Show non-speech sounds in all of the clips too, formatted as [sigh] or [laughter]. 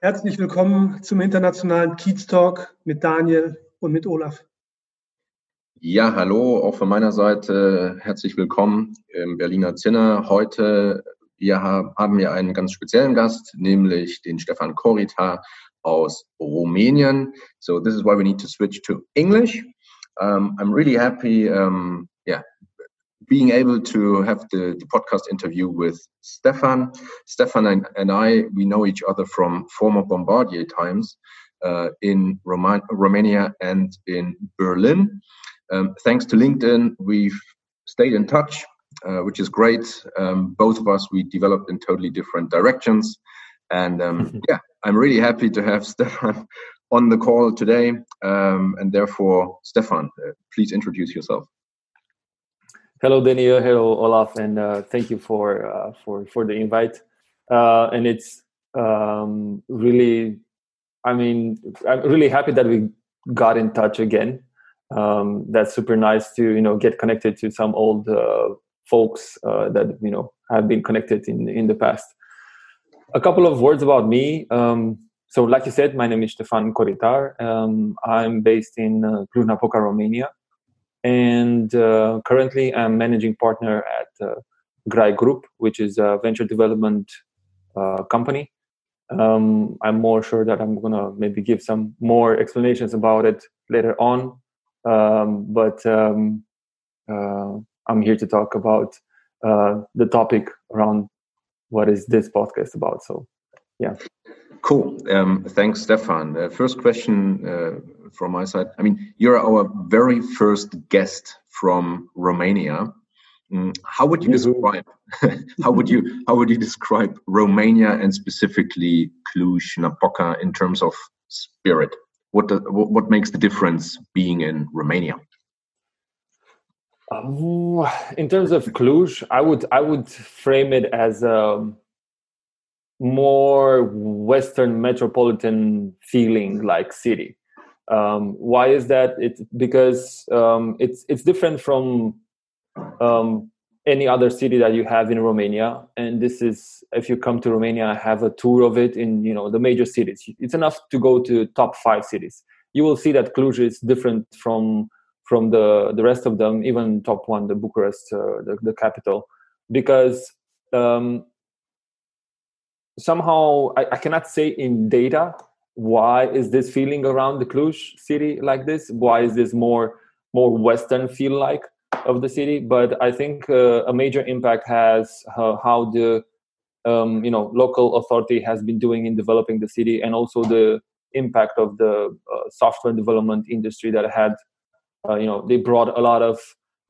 Herzlich willkommen zum internationalen Kiez Talk mit Daniel und mit Olaf. Ja, hallo, auch von meiner Seite herzlich willkommen im Berliner Zinne. Heute wir haben wir einen ganz speziellen Gast, nämlich den Stefan Korita aus Rumänien. So this is why we need to switch to English. Um, I'm really happy, um, yeah, being able to have the, the, podcast interview with Stefan. Stefan and, and, I, we know each other from former Bombardier times uh, in Roma Romania and in Berlin. Um, thanks to LinkedIn, we've stayed in touch, uh, which is great. Um, both of us, we developed in totally different directions. And um, [laughs] yeah, I'm really happy to have [laughs] Stefan on the call today. Um, and therefore, Stefan, uh, please introduce yourself. Hello, Daniel. Hello, Olaf, and uh, thank you for uh, for for the invite. Uh, and it's um, really, I mean, I'm really happy that we got in touch again. Um, that's super nice to you know get connected to some old uh, folks uh, that you know have been connected in in the past. A couple of words about me. Um, so, like you said, my name is Stefan Koritar. Um, I'm based in uh, Cluj-Napoca, Romania, and uh, currently I'm managing partner at uh, Grai Group, which is a venture development uh, company. Um, I'm more sure that I'm gonna maybe give some more explanations about it later on, um, but um, uh, I'm here to talk about uh, the topic around what is this podcast about. So, yeah. Cool. Um, thanks, Stefan. Uh, first question from my side. I mean, you're our very first guest from Romania. Mm, how would you describe [laughs] how would you how would you describe Romania and specifically Cluj-Napoca in terms of spirit? What the, what makes the difference being in Romania? Um, in terms of Cluj, I would I would frame it as a more Western metropolitan feeling like city. Um, why is that? It's because um, it's it's different from um, any other city that you have in Romania. And this is if you come to Romania, I have a tour of it in you know the major cities. It's enough to go to top five cities. You will see that Cluj is different from from the the rest of them, even top one, the Bucharest, uh, the, the capital, because um, somehow I, I, cannot say in data why is this feeling around the Cluj city like this? Why is this more more Western feel like of the city? But I think uh, a major impact has uh, how the um, you know local authority has been doing in developing the city, and also the impact of the uh, software development industry that had uh, you know they brought a lot of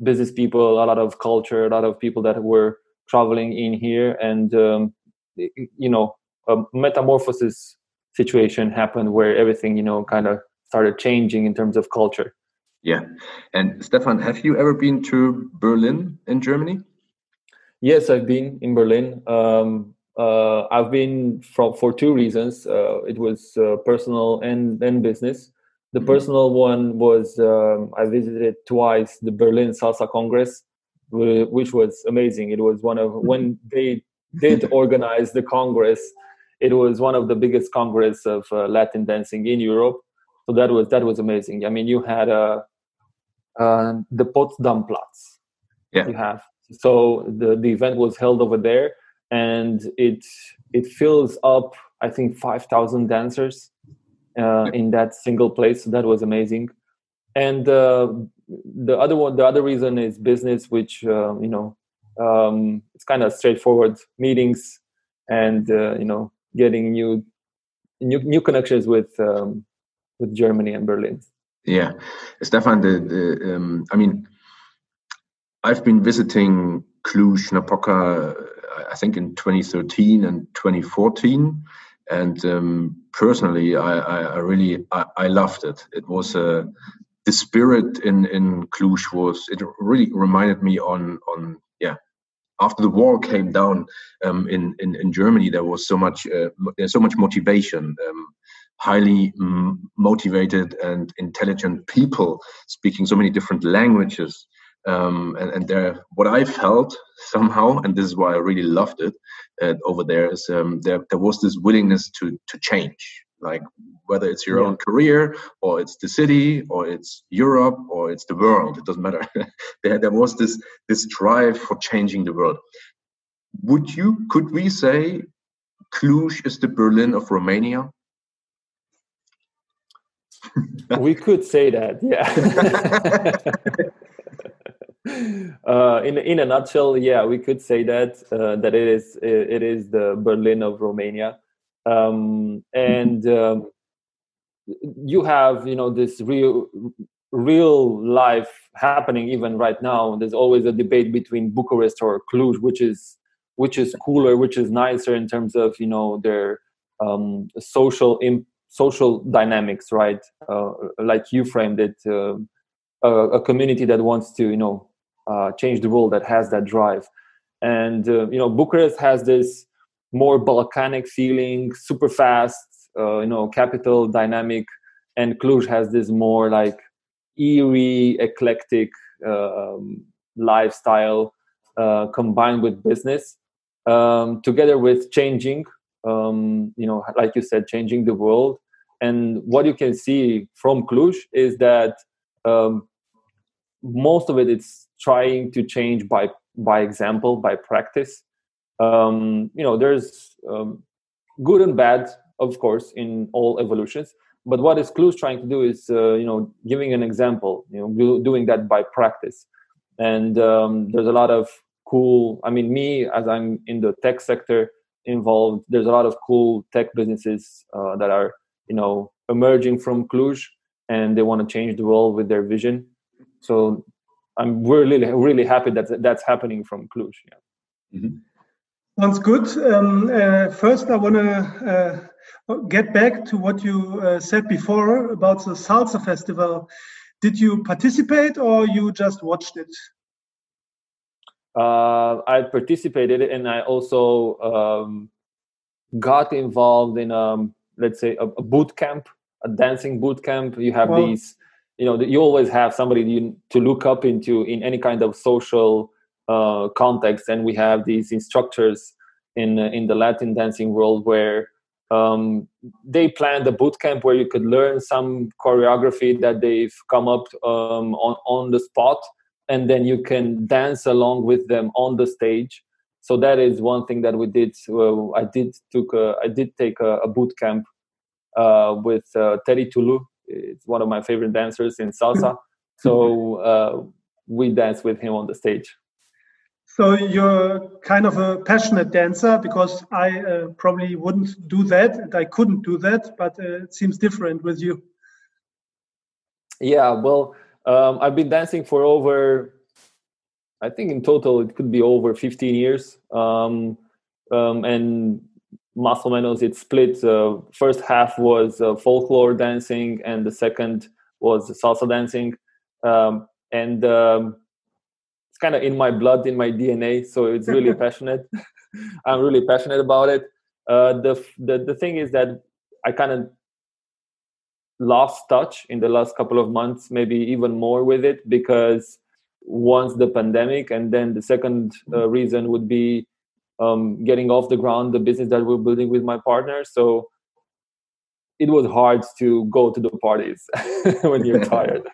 business people a lot of culture a lot of people that were traveling in here and um, you know a metamorphosis situation happened where everything you know kind of started changing in terms of culture yeah and stefan have you ever been to berlin in germany yes i've been in berlin um, uh, i've been from for two reasons uh, it was uh, personal and and business the mm-hmm. personal one was um, I visited twice the Berlin Salsa Congress, which was amazing. It was one of mm-hmm. when they did organize the Congress. It was one of the biggest congress of uh, Latin dancing in Europe. So that was that was amazing. I mean, you had uh, uh, the Potsdam Platz. Yeah. You have so the the event was held over there, and it it fills up. I think five thousand dancers uh, in that single place. So that was amazing. And uh, the other one, the other reason is business, which uh, you know, um, it's kind of straightforward meetings and uh, you know, getting new new new connections with um, with Germany and Berlin. Yeah, Stefan, the, the um, I mean, I've been visiting Cluj Napoca, I think in 2013 and 2014 and um, personally, I, I, I really I, I, loved it. It was a uh, the spirit in in Cluj was it really reminded me on on yeah after the wall came down um, in, in in Germany there was so much uh, there's so much motivation um, highly motivated and intelligent people speaking so many different languages um, and, and there, what I felt somehow, and this is why I really loved it uh, over there, is um, there there was this willingness to to change, like whether it's your yeah. own career or it's the city or it's Europe or it's the world, it doesn't matter. [laughs] there there was this this drive for changing the world. Would you could we say Cluj is the Berlin of Romania? [laughs] we could say that, yeah. [laughs] uh, in in a nutshell, yeah, we could say that uh, that it is it is the Berlin of Romania, um, and um, you have you know this real real life happening even right now. There's always a debate between Bucharest or Cluj, which is which is cooler, which is nicer in terms of you know their um, social imp- social dynamics, right? Uh, like you framed it. Uh, a, a, community that wants to you know uh, change the world that has that drive and uh, you know bucharest has this more balkanic feeling super fast uh, you know capital dynamic and cluj has this more like eerie eclectic um, lifestyle uh, combined with business um, together with changing um, you know like you said changing the world. And what you can see from cluj is that um, most of it it's trying to change by by example by practice um, you know there's um, good and bad of course in all evolutions but what is cluj trying to do is uh, you know giving an example you know doing that by practice and um, there's a lot of cool i mean me as i'm in the tech sector involved there's a lot of cool tech businesses uh, that are you know emerging from cluj and they want to change the world with their vision so I'm really really happy that that's happening from Cluj. Yeah. Mm-hmm. Sounds good. Um, uh, first, I want to uh, get back to what you uh, said before about the Salsa Festival. Did you participate or you just watched it? Uh, I participated and I also um, got involved in, um, let's say, a, a, boot camp, a dancing boot camp. You have well, these you know you always have somebody you, to look up into in any kind of social uh, context and we have these instructors in in the latin dancing world where um, they planned a boot camp where you could learn some choreography that they've come up um, on on the spot and then you can dance along with them on the stage so that is one thing that we did uh, i did took a, i did take a, a boot camp uh, with uh, Terry Tulu, it's one of my favorite dancers in salsa. [laughs] So uh, we dance with him on the stage. So you're kind of a passionate dancer because I uh, probably wouldn't do that and I couldn't do that, but uh, it seems different with you. Yeah, well, um, I've been dancing for over, I think in total it could be over 15 years. Um, um, and más o menos it split. Uh, first half was uh, folklore dancing, and the second was salsa dancing. Um, and um, it's kind of in my blood, in my DNA. So it's really [laughs] passionate. I'm really passionate about it. Uh, the, the the thing is that I kind of lost touch in the last couple of months, maybe even more with it because once the pandemic, and then the second uh, reason would be um, getting off the ground the business that we're building with my partner. So it was hard to go to the parties [laughs] when you're [laughs] tired.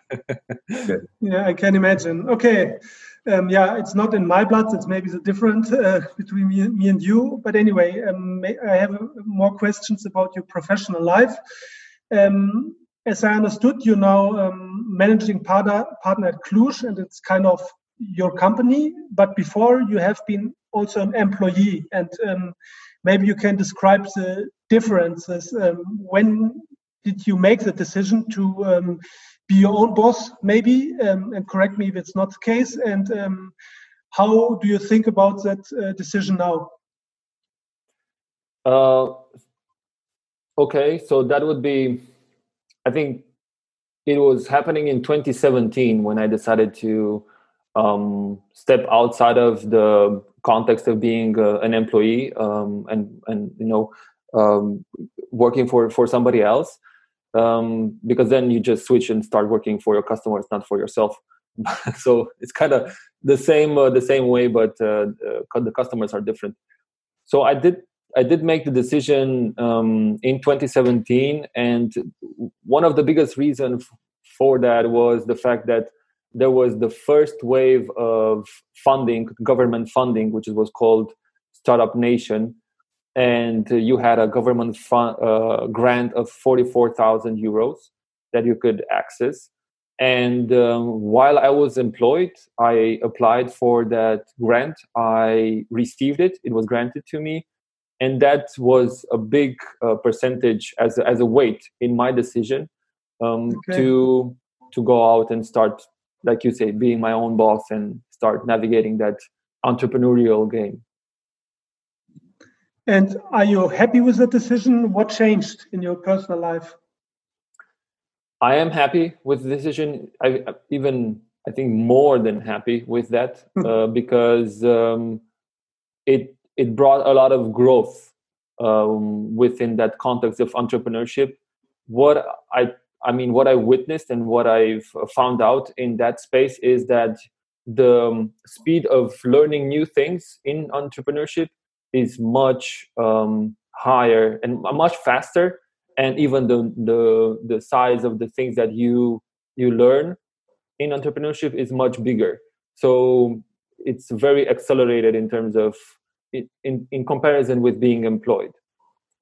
yeah, I can imagine. Okay. Um, yeah, it's not in my blood. It's maybe the different uh, [laughs] between me, me, and you. But anyway, um, I have more questions about your professional life. Um, as I understood, you're now um, managing partner, partner at Cluj, and it's kind of your company. But before, you have been also an employee and um, maybe you can describe the differences um, when did you make the decision to be your own boss maybe um, and correct me if it's not the case. And um, how do you think about that uh, decision now? Uh, okay, so that would be, I think it was happening in 2017 when I decided to um, step outside of the context of being uh, an employee um, and and you know um, working for for somebody else um, because then you just switch and start working for your customers, not for yourself. [laughs] so it's kind of the same uh, the same way, but uh, uh, the customers are different. So I did I did make the decision um, in 2017, and one of the biggest reasons for that was the fact that there was the first wave of funding, government funding, which was called Startup Nation, and you had a government fund, uh, grant of 44,000 euros that you could access. And um, while I was employed, I applied for that grant. I received it. It was granted to me. And that was a big uh, percentage as a, as a weight in my decision um, okay. to to go out and start, like you say, being my own boss and start navigating that entrepreneurial game. And are you happy with the decision? What changed in your personal life? I am happy with the decision. I even I think more than happy with that [laughs] uh, because um, it it brought a lot of growth um, within that context of entrepreneurship. What I I mean, what I witnessed and what I've found out in that space is that the um, speed of learning new things in entrepreneurship is much um, higher and much faster. And even the, the the size of the things that you you learn in entrepreneurship is much bigger. So it's very accelerated in terms of in, in comparison with being employed.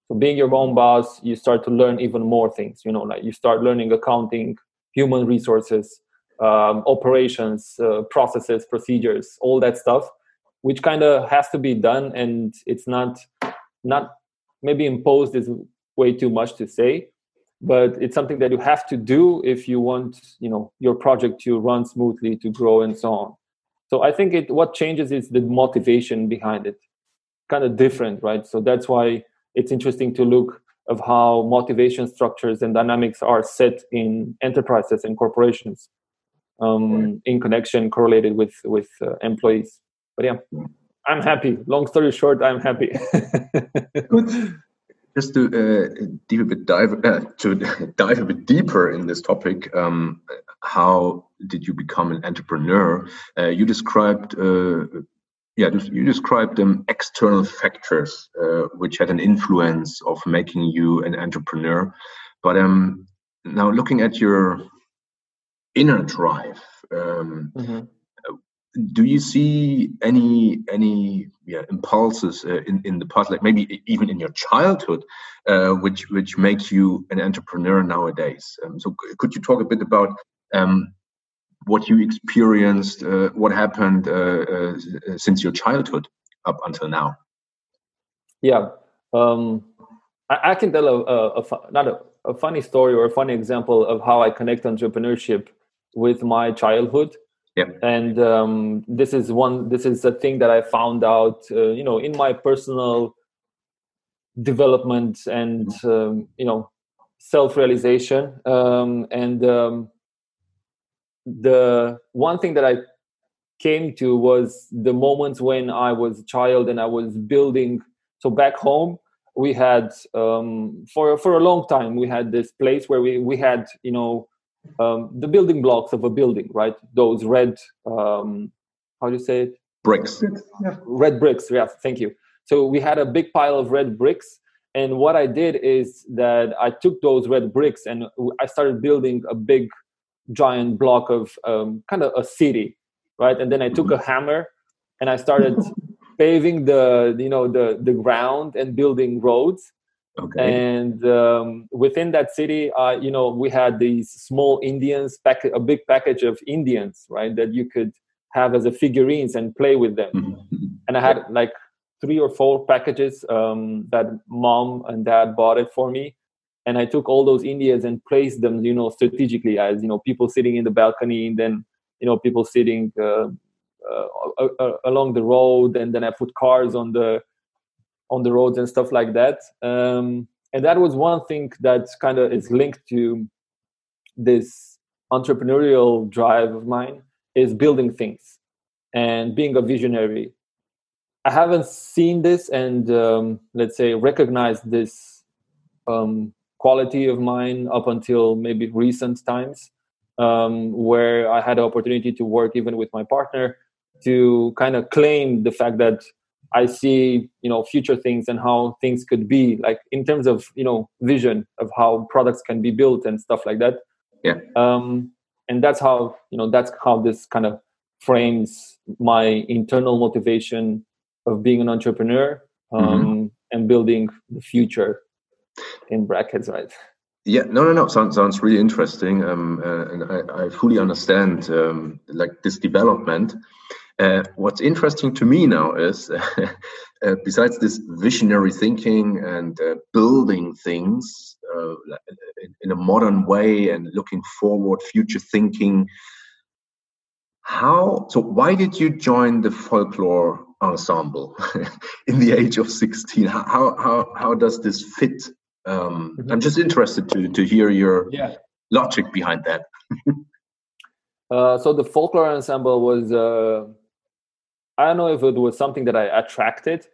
So being your own boss you start to learn even more things you know like you start learning accounting human resources um, operations uh, processes procedures all that stuff which kind of has to be done and it's not not maybe imposed is way too much to say but it's something that you have to do if you want you know your project to run smoothly to grow and so on. So i think it what changes is the motivation behind it. Kind of different right? So that's why it's interesting to look of how motivation structures and dynamics are set in enterprises and corporations um, in connection correlated with with uh, employees but yeah, I'm happy. Long story short, I'm happy. Good. Just to uh, deep a bit dive uh, to [laughs] dive a bit deeper in this topic, um, how did you become an entrepreneur? Uh, you described, uh, yeah, you described um, external factors uh, which had an influence of making you an entrepreneur. But um, now looking at your inner drive, um, mm -hmm do you see any any yeah, impulses uh, in in the past, like maybe even in your childhood, uh, which which makes you an entrepreneur nowadays? Um, so could you talk a bit about um, what you experienced, uh, what happened uh, uh, since your childhood up until now? Yeah, um, I, I, can tell a, a, a not a, a funny story or a funny example of how I connect entrepreneurship with my childhood yeah. And um, this is one. This is a thing that I found out, uh, you know, in my personal development and mm-hmm. um, you know self-realization. Um, and um, the one thing that I came to was the moments when I was a child and I was building. So back home, we had um, for for a long time we had this place where we we had you know um, the building blocks of a building, right? Those red, um, how do you say it? Bricks. Yeah. Red bricks. Yeah, thank you. So we had a big pile of red bricks, and what I did is that I took those red bricks and I started building a big, giant block of um, kind of a city, right? And then I took a hammer and I started [laughs] paving the you know the the ground and building roads Okay. And um, within that city, uh, you know, we had these small Indians, pack- a big package of Indians, right, that you could have as a figurines and play with them. Mm-hmm. And I had like three or four packages um, that mom and dad bought it for me. And I took all those Indians and placed them, you know, strategically as, you know, people sitting in the balcony and then, you know, people sitting uh, uh, along the road. And then I put cars on the on the roads and stuff like that. Um, and that was one thing that kind of is linked to this entrepreneurial drive of mine is building things and being a visionary i haven't seen this and um, let's say recognized this um, quality of mine up until maybe recent times um, where i had the opportunity to work even with my partner to kind of claim the fact that I see, you know, future things and how things could be, like in terms of, you know, vision of how products can be built and stuff like that. Yeah. Um, and that's how, you know, that's how this kind of frames my internal motivation of being an entrepreneur um, mm-hmm. and building the future in brackets, right? Yeah, no, no, no. Sounds sounds really interesting, um, uh, and I, I fully understand um, like this development. Uh, what's interesting to me now is, [laughs] uh, besides this visionary thinking and uh, building things uh, in, in, a modern way and looking forward, future thinking, how? So, why did you join the folklore ensemble [laughs] in the age of sixteen? How how how does this fit? Um, mm-hmm. I'm just interested to to hear your yeah. logic behind that. [laughs] Uh, so the folklore ensemble was uh, I don't know if it was something that I attracted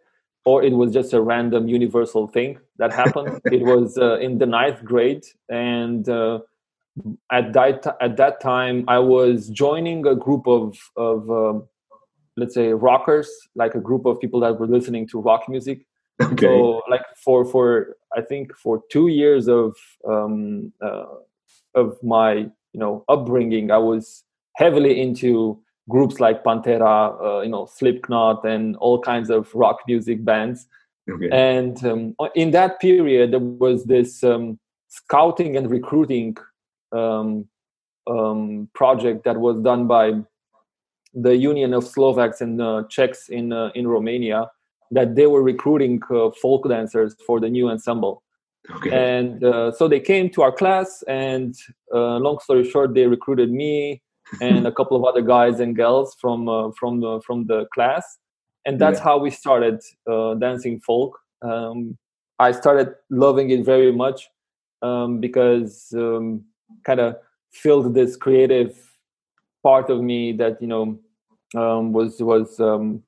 or it was just a random universal thing that happened. [laughs] it was uh, in the ninth grade, and uh, at that at that time, I was joining a group of of um, let's say rockers, like a group of people that were listening to rock music. Okay. So, like for for I think for two years of um, uh, of my you know upbringing, I was heavily into groups like Pantera, uh, you know, Slipknot, and all kinds of rock music bands. Okay. And um, in that period, there was this um, scouting and recruiting um, um project that was done by the Union of Slovaks and uh, Czechs in uh, in Romania. That they were recruiting uh, folk dancers for the new ensemble. Okay. And uh, so they came to our class, and uh, long story short, they recruited me, and a couple of other guys and girls from uh, from the from the class. And that's yeah. how we started uh, dancing folk. Um, i started loving it very much um, because um, kind of filled this creative part of me that you know um, was was um,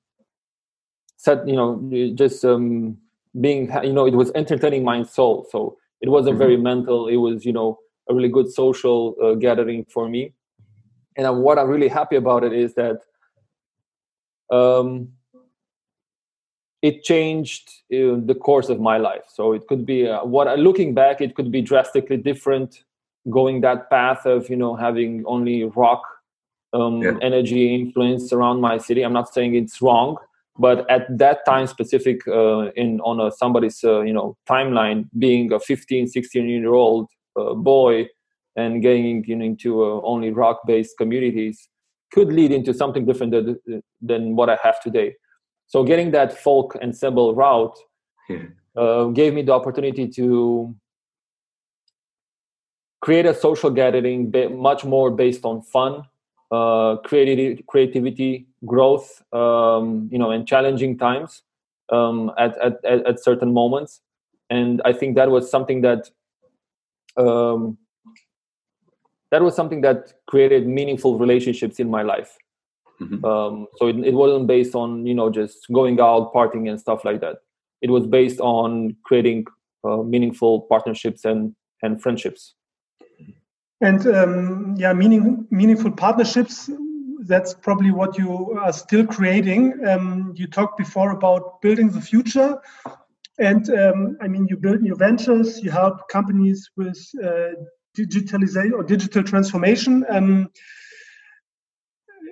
set you know just um, being you know it was entertaining my soul. So it wasn't mm-hmm. very mental. It was you know a really good social uh, gathering for me and what I'm really happy about it is that um, it changed uh, the course of my life. So it could be uh, what I looking back, it could be drastically different. Going that path of you know having only rock um, yeah. energy influence around my city. I'm not saying it's wrong, but at that time specific uh, in on a, somebody's uh, you know timeline, being a 15, 16 year old uh, boy and getting into uh, only rock based communities could lead into something different than, than what I have today. So getting that folk ensemble route yeah. uh, gave me the opportunity to create a social gathering much more based on fun, uh, creativity, creativity, growth, um, you know, and challenging times um, at, at, at certain moments. And I think that was something that um, that was something that created meaningful relationships in my life. Mm-hmm. um, so it, it wasn't based on you know just going out partying and stuff like that. It was based on creating uh, meaningful partnerships and and friendships. And um, yeah meaning meaningful partnerships that's probably what you are still creating. Um, you talked before about building the future. And um, i mean you build new ventures you help companies with uh, digitalization or digital transformation. Um,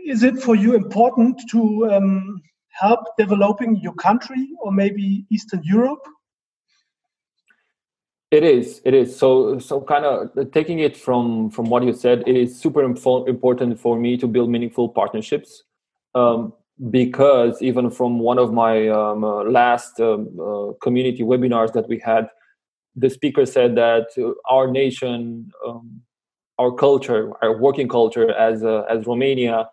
is it for you important to um, help developing your country or maybe Eastern Europe? It is. It is. So, so kind of taking it from from what you said, it is super important for me to build meaningful partnerships. Um, because even from one of my um, uh, last um, uh, community webinars that we had, the speaker said that our nation, um, our culture, our working culture as uh, as Romania,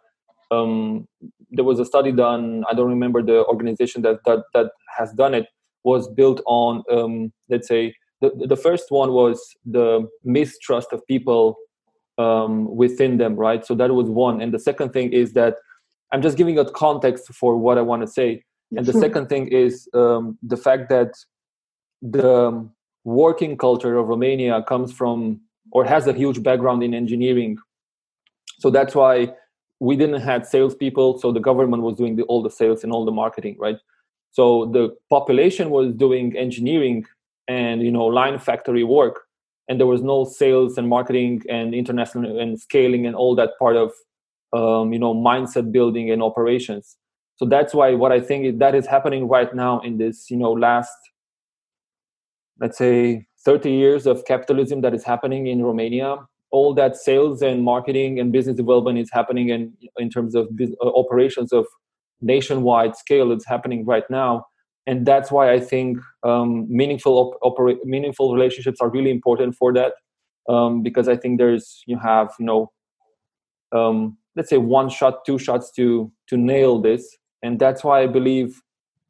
um, there was a study done. I don't remember the organization that that, that has done it. Was built on um, let's say the, the first one was the mistrust of people um, within them, right? So that was one. And the second thing is that I'm just giving a context for what I want to say. and the second thing is um, the fact that the working culture of Romania comes from or has a huge background in engineering. So that's why we didn't have salespeople. So the government was doing the, all the sales and all the marketing, right? So the population was doing engineering and you know line factory work, and there was no sales and marketing and international and scaling and all that part of um, you know mindset building and operations. So that's why what I think that is happening right now in this you know last let's say 30 years of capitalism that is happening in Romania. All that sales and marketing and business development is happening in in terms of uh, operations of nationwide scale. It's happening right now, and that's why I think um, meaningful op- meaningful relationships are really important for that. Um, because I think there's you have you know um, let's say one shot, two shots to to nail this, and that's why I believe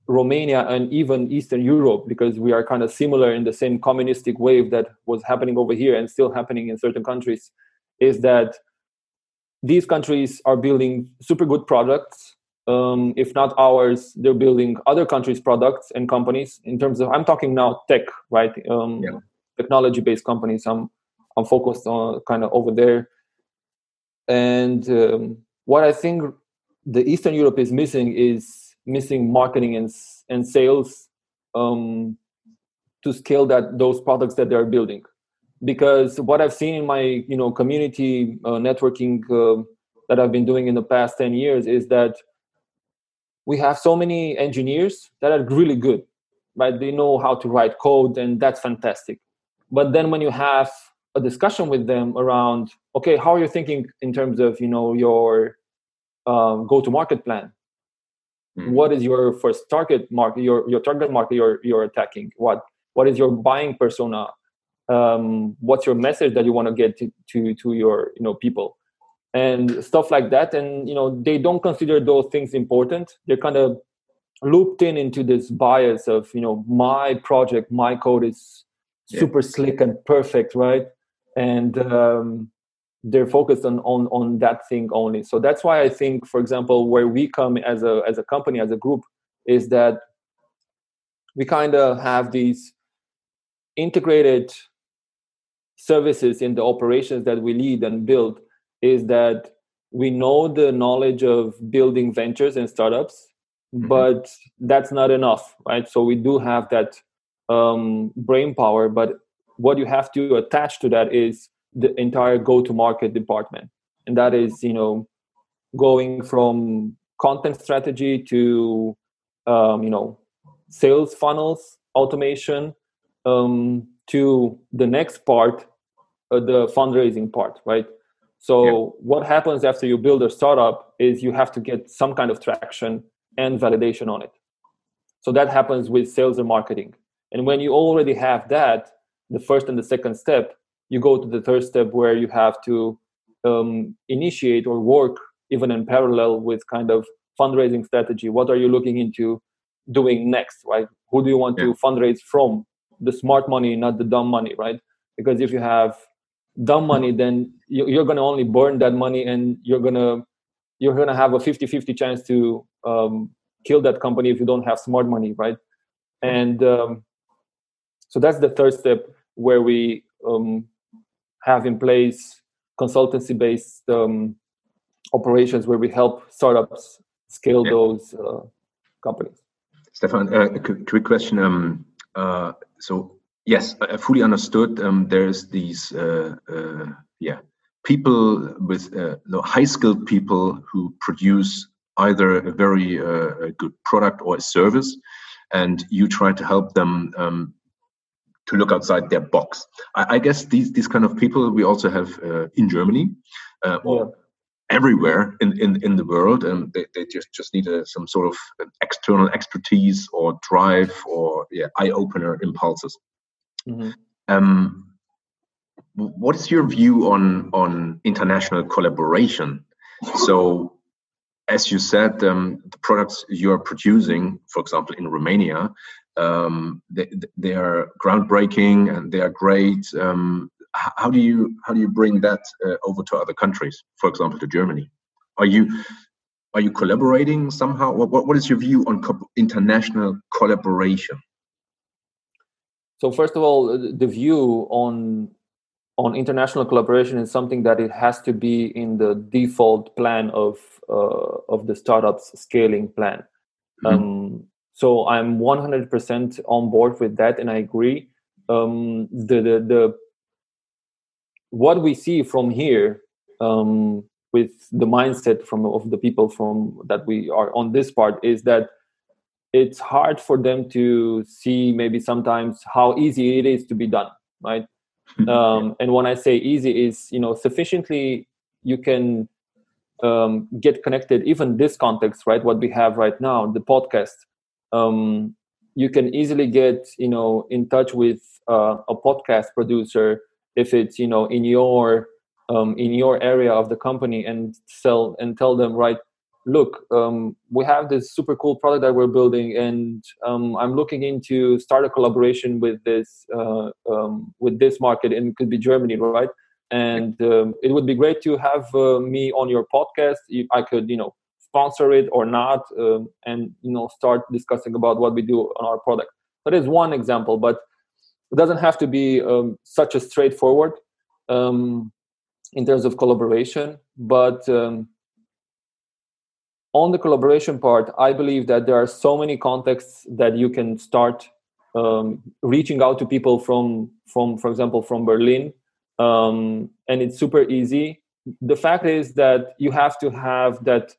Romania and even Eastern Europe, because we are kind of similar in the same communistic wave that was happening over here and still happening in certain countries, is that these countries are building super good products. Um, if not ours, they're building other countries' products and companies. In terms of, I'm talking now tech, right? Um, yeah. Technology-based companies. I'm I'm focused on kind of over there. And um, what I think the Eastern Europe is missing is missing marketing and and sales um, to scale that those products that they're building. Because what i've seen in my you know community uh, networking uh, that i've been doing in the past 10 years is that we have so many engineers that are really good right? They know how to write code and that's fantastic. But then when you have a discussion with them around okay how are you thinking in terms of you know your um, go to market plan mm-hmm. what is your first target market your your target market you're you're attacking? What what is your buying persona? Um, what's your message that you want to get to, to to your you know people? And stuff like that. And you know they don't consider those things important. They're kind of looped in into this bias of you know my project my code is super yeah. slick and perfect right? And um, they're focused on, on on that thing only so that's why i think for example where we come as a as a company as a group is that we kind of have these integrated services in the operations that we lead and build is that we know the knowledge of building ventures and startups mm-hmm. but that's not enough right so we do have that um, brain power but what you have to attach to that is the entire go to market department. And that is you know going from content strategy to um, you know sales funnels automation um, to the next part uh, the fundraising part right? So yeah. what happens after you build a startup is you have to get some kind of traction and validation on it. So that happens with sales and marketing. And when you already have that the first and the second step you go to the third step where you have to um, initiate or work even in parallel with kind of fundraising strategy. What are you looking into doing next right? Who do you want yeah. to fundraise from? The smart money not the dumb money right? Because if you have dumb money then you're going to only burn that money and you're going to you're going to have a 50-50 chance to um, kill that company if you don't have smart money right? And um, so that's the third step where we um, have in place consultancy based um, operations where we help startups scale yeah. those uh, companies. Stefan, uh, a quick question. Um, uh, so yes, I fully understood. Um, there's these uh, uh, yeah people with uh, high skilled people who produce either a very good product or a service, and you try to help them um, to look outside their box. I, I, guess these these kind of people we also have uh, in Germany uh, or everywhere in, in, in the world, and they, they just just need a, some sort of external expertise or drive or yeah, eye opener impulses. Mm-hmm. Um, what is your view on on international collaboration? So as you said, um, the products you are producing, for example, in Romania, um, they, they are groundbreaking and they are great. Um, how do you how do you bring that uh, over to other countries? For example, to Germany. Are you are you collaborating somehow? What what is your view on co international collaboration? So first of all, the view on on international collaboration is something that it has to be in the default plan of uh, of the startups scaling plan. Mm-hmm. Um, so I'm 100% on board with that, and I agree. Um, the, the the what we see from here um, with the mindset from of the people from that we are on this part is that it's hard for them to see maybe sometimes how easy it is to be done, right? um, and when I say easy, is you know sufficiently you can um, get connected. Even this context, right? What we have right now, the podcast, um, you can easily get you know in touch with uh, a podcast producer if it's you know in your um, in your area of the company and sell and tell them right look, um, we have this super cool product that we're building, and um, I'm looking into start a collaboration with this uh, um, with this market, and it could be Germany, right? And um, it would be great to have uh, me on your podcast. I could, you know, sponsor it or not, um, and you know, start discussing about what we do on our product. That is one example, but it doesn't have to be um, such a straightforward in terms of collaboration, but on the collaboration part, I believe that there are so many contexts that you can start um, reaching out to people from, from, for example, from Berlin, um, and it's super easy. The fact is that you have to have that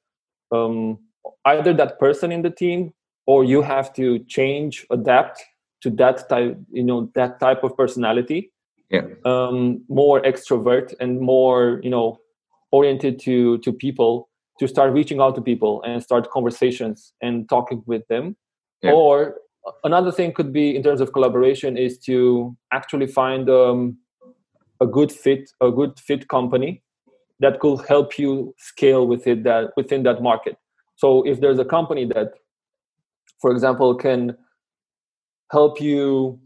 um, either that person in the team, or you have to change, adapt to that type, you know, that type of personality. Yeah. Um, more extrovert and more, you know, oriented to to people to start reaching out to people and start conversations and talking with them yeah. or another thing could be in terms of collaboration is to actually find um, a good fit a good fit company that could help you scale within that within that market so if there's a company that for example can help you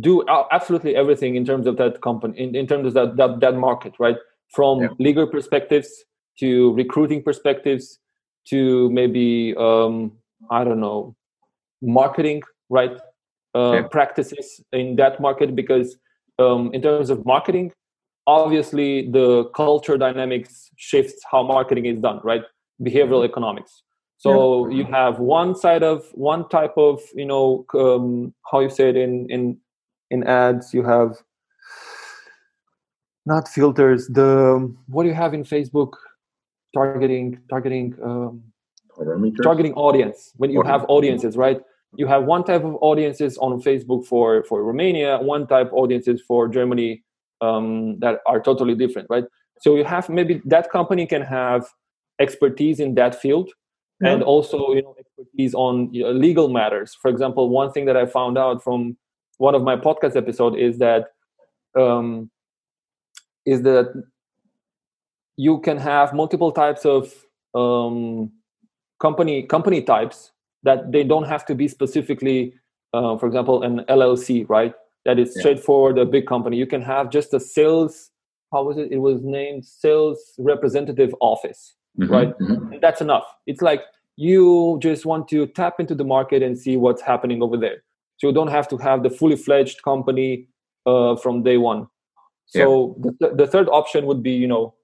do absolutely everything in terms of that company in, in terms of that, that that market right from yeah. legal perspectives to recruiting perspectives to maybe um, I don't know marketing right uh, yeah. practices in that market because um, in terms of marketing obviously the culture dynamics shifts how marketing is done right? Behavioral mm-hmm. economics. So yeah. you have one side of one type of you know um, how you say it in in in ads you have not filters the what do you have in facebook? Targeting targeting um, targeting audience. When you have audiences right? You have one type of audiences on facebook for for romania one type audiences for germany um, that are totally different right so you have maybe that company can have expertise in that field yeah. and also you know expertise on you know, legal matters for example one thing that i found out from one of my podcast episode is that um, is that you can have multiple types of um, company company types that they don't have to be specifically, uh, for example, an LLC, right? That is straightforward, a big company. You can have just a sales. How was it? It was named sales representative office, mm-hmm, right? Mm-hmm. that's enough. It's like you just want to tap into the market and see what's happening over there. So you don't have to have the fully fledged company uh, from day one. So yeah. the, the third option would be, you know,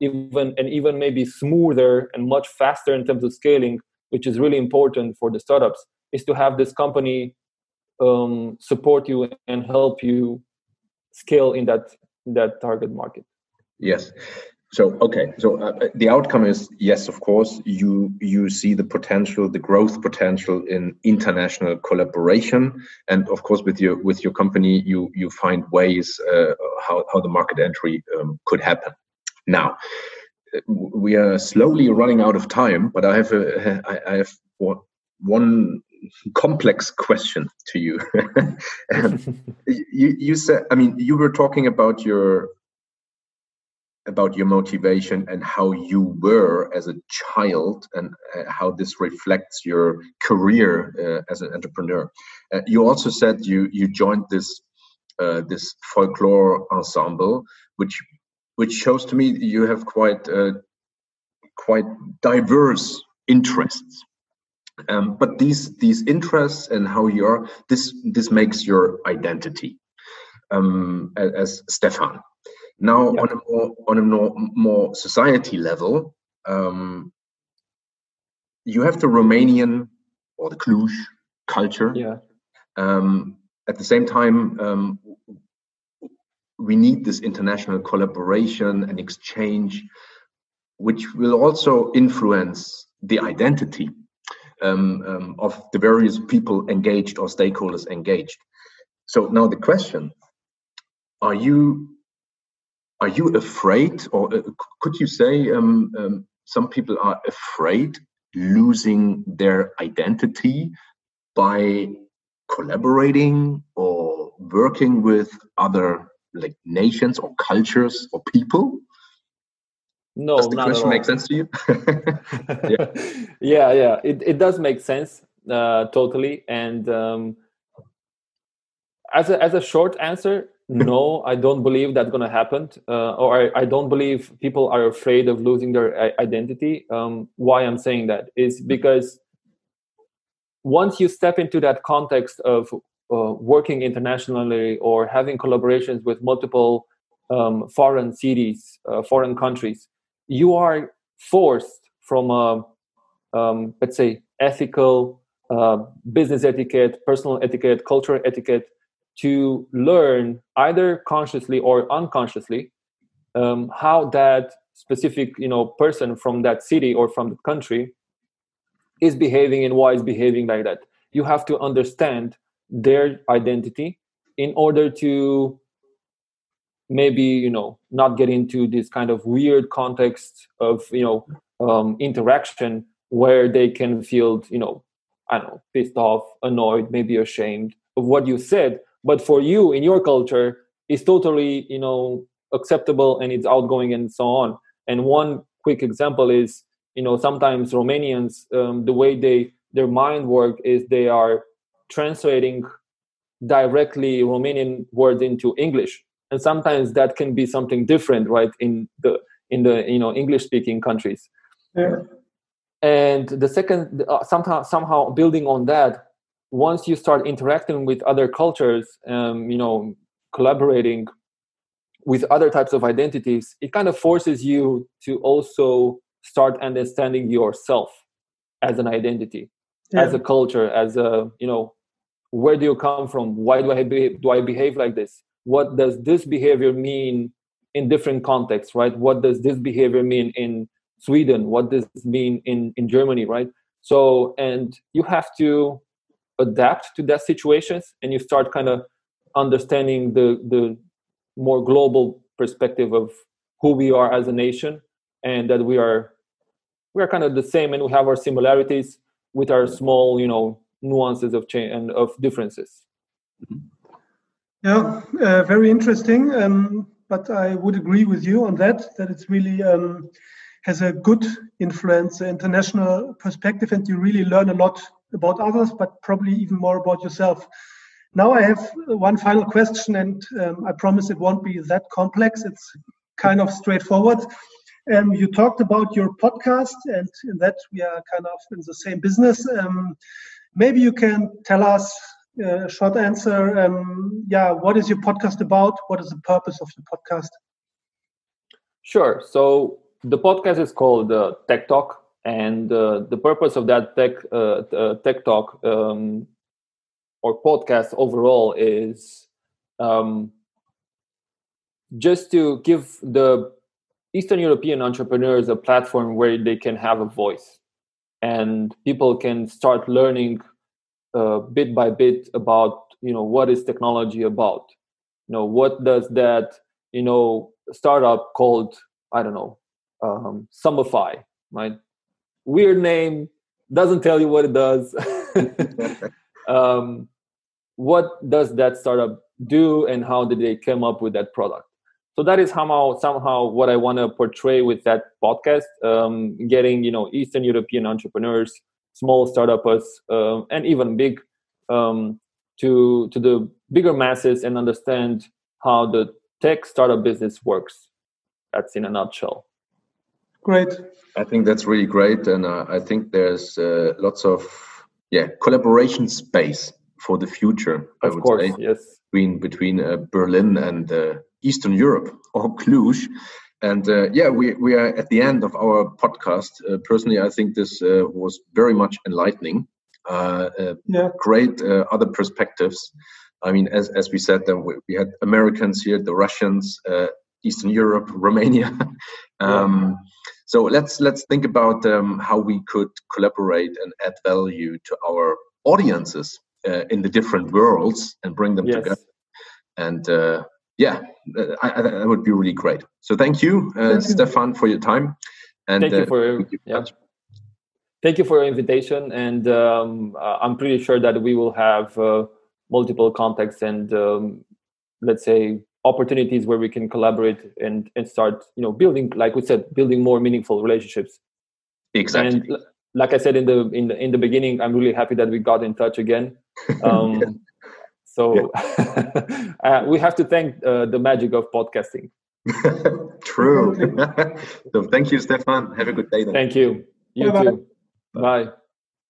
even and even maybe smoother and much faster in terms of scaling, which is really important for the startups, is to have this company um, support you and help you scale in that that target market. Yes. So okay, so uh, the outcome is yes, of course, you you see the potential, the growth potential in international collaboration, and of course, with your with your company, you you find ways uh, how how the market entry um, could happen. Now, we are slowly running out of time, but I have a, I have one complex question to you. [laughs] you you said, I mean, you were talking about your about your motivation and how you were as a child and uh, how this reflects your career uh, as an entrepreneur. Uh, you also said you you joined this uh, this folklore ensemble, which which shows to me you have quite uh, quite diverse interests. Um, but these these interests and how you are this this makes your identity um, as, Stefan. Now, yeah. on a more on a more, more society level, um, you have the Romanian or the Cluj culture. Yeah. Um, at the same time, um, we need this international collaboration and exchange, which will also influence the identity um, um, of the various people engaged or stakeholders engaged. So now the question: Are you are you afraid, or uh, could you say um, um, some people are afraid losing their identity by collaborating or working with other like nations or cultures or people? No, does the question make sense to you? [laughs] yeah. yeah, yeah, it, it does make sense uh, totally. And um, as a as a short answer, no, [laughs] I don't believe that's going to happen, uh, or I, I, don't believe people are afraid of losing their identity. Um, why I'm saying that is because once you step into that context of uh, working internationally or having collaborations with multiple um, foreign cities, uh, foreign countries, you are forced from a, um, let's say, ethical, uh, business etiquette, personal etiquette, cultural etiquette to learn either consciously or unconsciously um, how that specific you know person from that city or from the country is behaving and why is behaving like that. You have to understand their identity in order to maybe you know not get into this kind of weird context of you know um, interaction where they can feel you know i don't know pissed off annoyed maybe ashamed of what you said. But for you in your culture is totally you know acceptable and it's outgoing and so on. And one quick example is you know sometimes romanians um, the way they their mind work is they are translating directly romanian words into english and sometimes that can be something different right in the in the you know english speaking countries yeah. and the second uh, somehow somehow building on that once you start interacting with other cultures, um, you know, collaborating with other types of identities, it kind of forces you to also start understanding yourself as an identity, yeah. as a culture, as a you know, where do you come from? Why do I behave, do I behave like this? What does this behavior mean in different contexts, right? What does this behavior mean in Sweden? What does this mean in in Germany, right? So, and you have to adapt to that situations and you start kind of understanding the the more global perspective of who we are as a nation and that we are we are kind of the same and we have our similarities with our small you know nuances of change and of differences mm-hmm. Yeah uh, very interesting um, but i would agree with you on that that it's really um, has a good influence international perspective and you really learn a lot about others, but probably even more about yourself. Now I have one final question, and um, I promise it won't be that complex. It's kind of straightforward. Um, you talked about your podcast, and in that we are kind of in the same business. Um, maybe you can tell us short answer. Um, yeah, what is your podcast about? What is the purpose of your podcast? Sure. So the podcast is called uh, Tech Talk and uh, the purpose of that tech uh, uh, tech talk um, or podcast overall is um, just to give the Eastern European entrepreneurs a platform where they can have a voice and people can start learning uh, bit by bit about you know what is technology about? You know what does that you know startup called i don't know um, Sumify, right? Weird name doesn't tell you what it does. [laughs] Um, what does that startup do and how did they come up with that product? So that is somehow somehow what I want to portray with that podcast. Um, getting you know Eastern European entrepreneurs, small startups, uh, and even big um, to to the bigger masses and understand how the tech startup business works. That's in a nutshell. Great. I think that's really great, and uh, I think there's uh, lots of yeah collaboration space for the future. I of would course, say yes. between between uh, Berlin and uh, Eastern Europe or Cluj. And uh, yeah, we, we are at the end of our podcast. Uh, personally, I think this was very much enlightening. yeah. Great other perspectives. I mean, as, as we said, then we, we had Americans here, the Russians, Eastern Europe, [laughs] Romania. um, so let's let's think about um, how we could collaborate and add value to our audiences uh, in the different worlds and bring them yes. together. And uh, yeah, I, I, that would be really great. So thank you, uh, thank Stefan, you. for your time. And thank you for your, yeah. Thank you for your invitation, and um, I'm pretty sure that we will have uh, multiple contacts and um, let's say opportunities where we can collaborate and and start you know building like we said building more meaningful relationships exactly and like i said in the in the in the beginning i'm really happy that we got in touch again [laughs] um. So yeah. [laughs] uh, we have to thank uh, the magic of podcasting [laughs] true [laughs] so thank you stefan have a good day then. thank you you Bye-bye. too bye